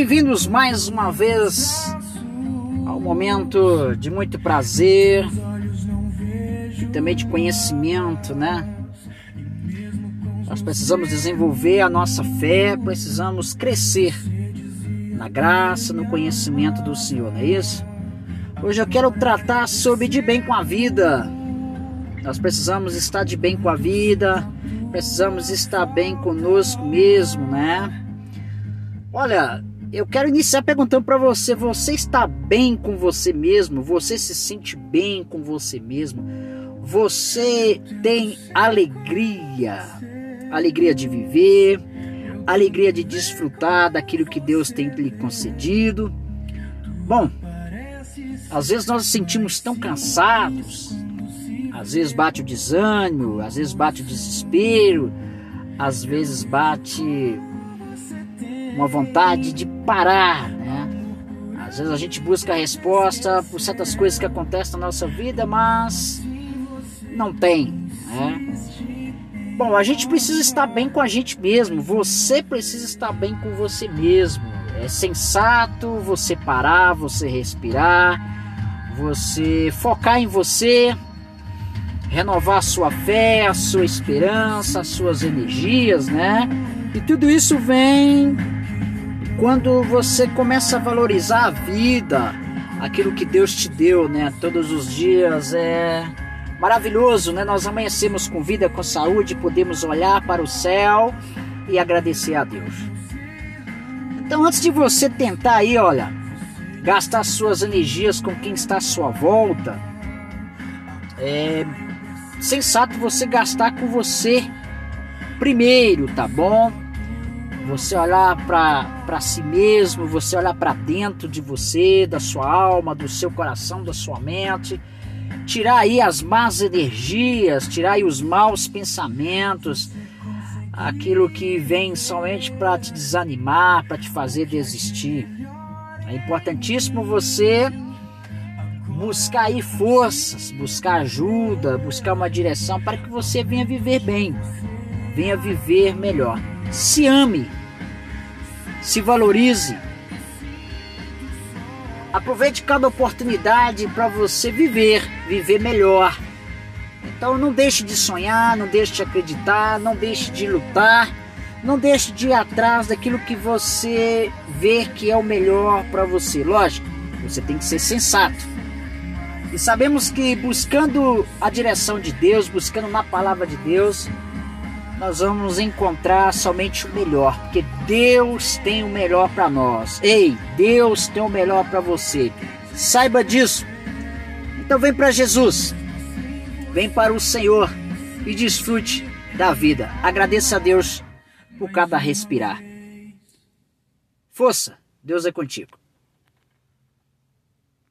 Bem-vindos mais uma vez ao momento de muito prazer e também de conhecimento, né? Nós precisamos desenvolver a nossa fé, precisamos crescer na graça, no conhecimento do Senhor, não é isso? Hoje eu quero tratar sobre de bem com a vida. Nós precisamos estar de bem com a vida, precisamos estar bem conosco mesmo, né? Olha, eu quero iniciar perguntando para você: você está bem com você mesmo? Você se sente bem com você mesmo? Você tem alegria? Alegria de viver, alegria de desfrutar daquilo que Deus tem lhe concedido. Bom, às vezes nós nos sentimos tão cansados, às vezes bate o desânimo, às vezes bate o desespero, às vezes bate uma vontade de parar, né? Às vezes a gente busca a resposta por certas coisas que acontecem na nossa vida, mas não tem, né? Bom, a gente precisa estar bem com a gente mesmo. Você precisa estar bem com você mesmo. É sensato você parar, você respirar, você focar em você, renovar a sua fé, a sua esperança, as suas energias, né? E tudo isso vem quando você começa a valorizar a vida, aquilo que Deus te deu, né? Todos os dias é maravilhoso, né? Nós amanhecemos com vida, com saúde, podemos olhar para o céu e agradecer a Deus. Então, antes de você tentar aí, olha, gastar suas energias com quem está à sua volta, é sensato você gastar com você primeiro, tá bom? Você olhar para si mesmo, você olhar para dentro de você, da sua alma, do seu coração, da sua mente, tirar aí as más energias, tirar aí os maus pensamentos, aquilo que vem somente para te desanimar, para te fazer desistir. É importantíssimo você buscar aí forças, buscar ajuda, buscar uma direção para que você venha viver bem, venha viver melhor. Se ame, se valorize. Aproveite cada oportunidade para você viver, viver melhor. Então não deixe de sonhar, não deixe de acreditar, não deixe de lutar, não deixe de ir atrás daquilo que você vê que é o melhor para você. Lógico, você tem que ser sensato. E sabemos que buscando a direção de Deus, buscando na palavra de Deus, nós vamos encontrar somente o melhor, porque Deus tem o melhor para nós. Ei, Deus tem o melhor para você. Saiba disso. Então vem para Jesus. Vem para o Senhor e desfrute da vida. Agradeça a Deus por cada respirar. Força, Deus é contigo.